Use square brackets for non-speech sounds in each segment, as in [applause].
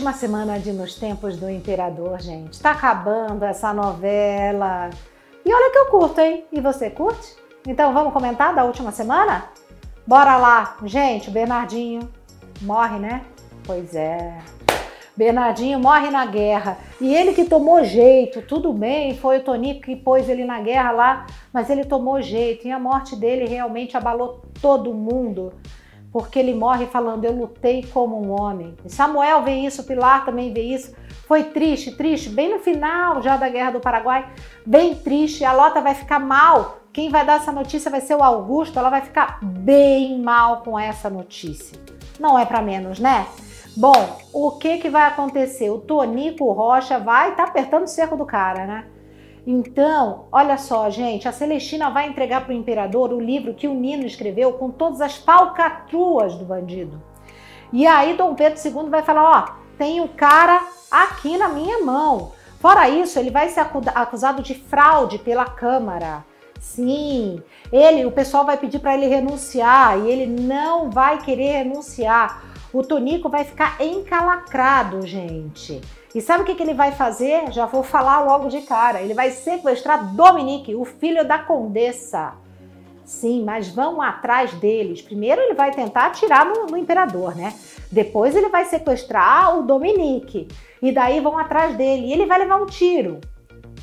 Última semana de Nos Tempos do Imperador, gente. Tá acabando essa novela. E olha que eu curto, hein? E você curte? Então vamos comentar da última semana? Bora lá! Gente, o Bernardinho morre, né? Pois é. Bernardinho morre na guerra. E ele que tomou jeito, tudo bem, foi o Tonico que pôs ele na guerra lá, mas ele tomou jeito. E a morte dele realmente abalou todo mundo porque ele morre falando: Eu lutei como um homem. E Samuel vê isso, Pilar também vê isso. Foi triste, triste, bem no final já da Guerra do Paraguai, bem triste. A Lota vai ficar mal. Quem vai dar essa notícia vai ser o Augusto. Ela vai ficar bem mal com essa notícia. Não é para menos, né? Bom, o que que vai acontecer? O Tonico Rocha vai estar tá apertando o cerco do cara, né? Então, olha só, gente, a Celestina vai entregar para o imperador o livro que o Nino escreveu com todas as falcatruas do bandido. E aí Dom Pedro II vai falar, ó, tem o cara aqui na minha mão. Fora isso, ele vai ser acusado de fraude pela Câmara. Sim, ele, o pessoal vai pedir para ele renunciar e ele não vai querer renunciar. O Tonico vai ficar encalacrado, gente. E sabe o que, que ele vai fazer? Já vou falar logo de cara. Ele vai sequestrar Dominique, o filho da condessa. Sim, mas vão atrás deles. Primeiro ele vai tentar atirar no, no, imperador, né? Depois ele vai sequestrar o Dominique. E daí vão atrás dele. E ele vai levar um tiro,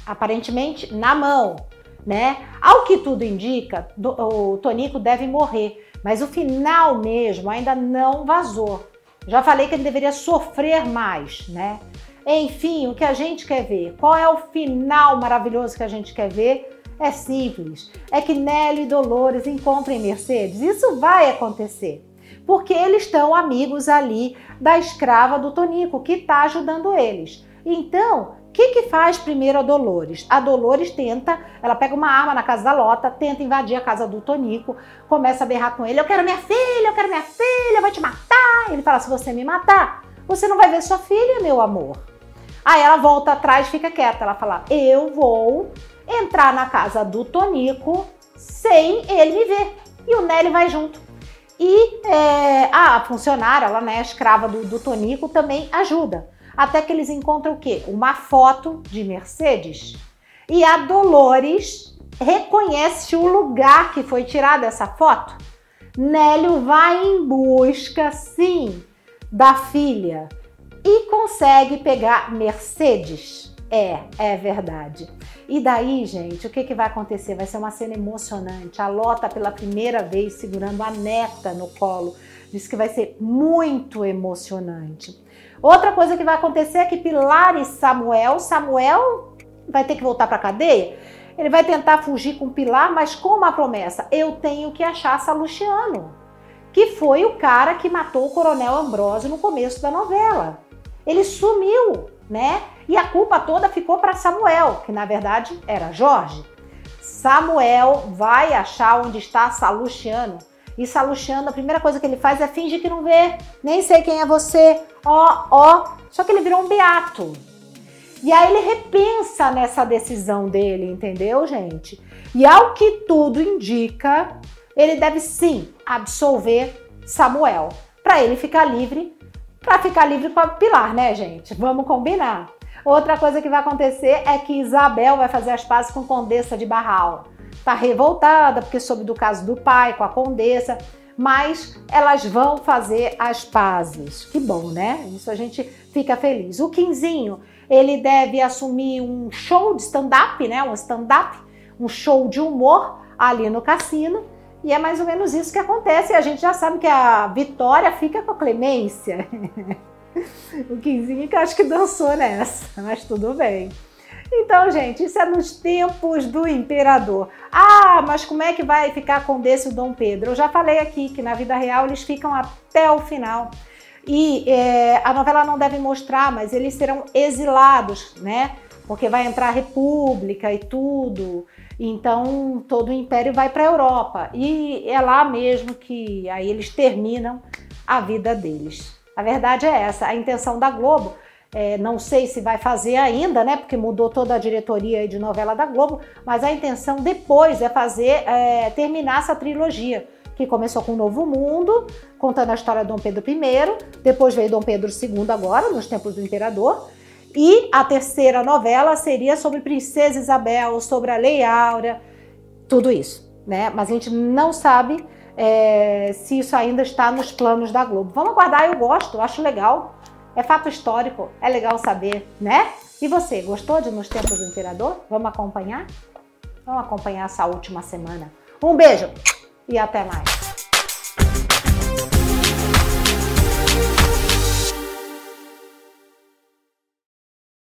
aparentemente na mão, né? Ao que tudo indica, do, o Tonico deve morrer. Mas o final mesmo ainda não vazou. Já falei que ele deveria sofrer mais, né? Enfim, o que a gente quer ver? Qual é o final maravilhoso que a gente quer ver? É simples, é que Nelly e Dolores encontrem Mercedes. Isso vai acontecer, porque eles estão amigos ali da escrava do Tonico, que está ajudando eles. Então, que, que faz primeiro a Dolores? A Dolores tenta, ela pega uma arma na casa da Lota, tenta invadir a casa do Tonico, começa a berrar com ele: Eu quero minha filha, eu quero minha filha, eu vou te matar. Ele fala: Se você me matar, você não vai ver sua filha, meu amor. Aí ela volta atrás fica quieta. Ela fala: Eu vou entrar na casa do Tonico sem ele me ver. E o Nelly vai junto. E é, a funcionária, ela, né, escrava do, do Tonico, também ajuda. Até que eles encontram o quê? Uma foto de Mercedes. E a Dolores reconhece o lugar que foi tirada essa foto. Nélio vai em busca, sim, da filha e consegue pegar Mercedes. É, é verdade. E daí, gente, o que, que vai acontecer? Vai ser uma cena emocionante. A Lota, pela primeira vez, segurando a neta no colo. Diz que vai ser muito emocionante. Outra coisa que vai acontecer é que Pilar e Samuel, Samuel vai ter que voltar para a cadeia. Ele vai tentar fugir com Pilar, mas com uma promessa: eu tenho que achar Salustiano, que foi o cara que matou o Coronel Ambrosio no começo da novela ele sumiu, né? E a culpa toda ficou para Samuel, que na verdade era Jorge. Samuel vai achar onde está Salustiano. E Salustiano, a primeira coisa que ele faz é fingir que não vê. Nem sei quem é você. Ó, ó. Só que ele virou um beato. E aí ele repensa nessa decisão dele, entendeu, gente? E ao que tudo indica, ele deve sim absolver Samuel, para ele ficar livre para ficar livre para Pilar, né, gente? Vamos combinar. Outra coisa que vai acontecer é que Isabel vai fazer as pazes com Condessa de Barral. Tá revoltada porque soube do caso do pai com a Condessa, mas elas vão fazer as pazes. Que bom, né? Isso a gente fica feliz. O Quinzinho, ele deve assumir um show de stand-up, né? Um stand-up, um show de humor ali no cassino e é mais ou menos isso que acontece. E a gente já sabe que a Vitória fica com a Clemência. [laughs] o Quinzinho que acho que dançou nessa, mas tudo bem. Então, gente, isso é nos tempos do imperador. Ah, mas como é que vai ficar com desse o Dom Pedro? Eu já falei aqui que na vida real eles ficam até o final. E é, a novela não deve mostrar, mas eles serão exilados, né? Porque vai entrar a república e tudo. Então todo o império vai para a Europa e é lá mesmo que aí eles terminam a vida deles. A verdade é essa. A intenção da Globo, é, não sei se vai fazer ainda, né? Porque mudou toda a diretoria de novela da Globo, mas a intenção depois é fazer é, terminar essa trilogia que começou com o Novo Mundo, contando a história de Dom Pedro I, depois veio Dom Pedro II agora, nos tempos do imperador, e a terceira novela seria sobre Princesa Isabel, sobre a Lei Áurea, tudo isso, né? Mas a gente não sabe é, se isso ainda está nos planos da Globo. Vamos aguardar, eu gosto, acho legal. É fato histórico, é legal saber, né? E você, gostou de Nos Tempos do Imperador? Vamos acompanhar? Vamos acompanhar essa última semana. Um beijo e até mais.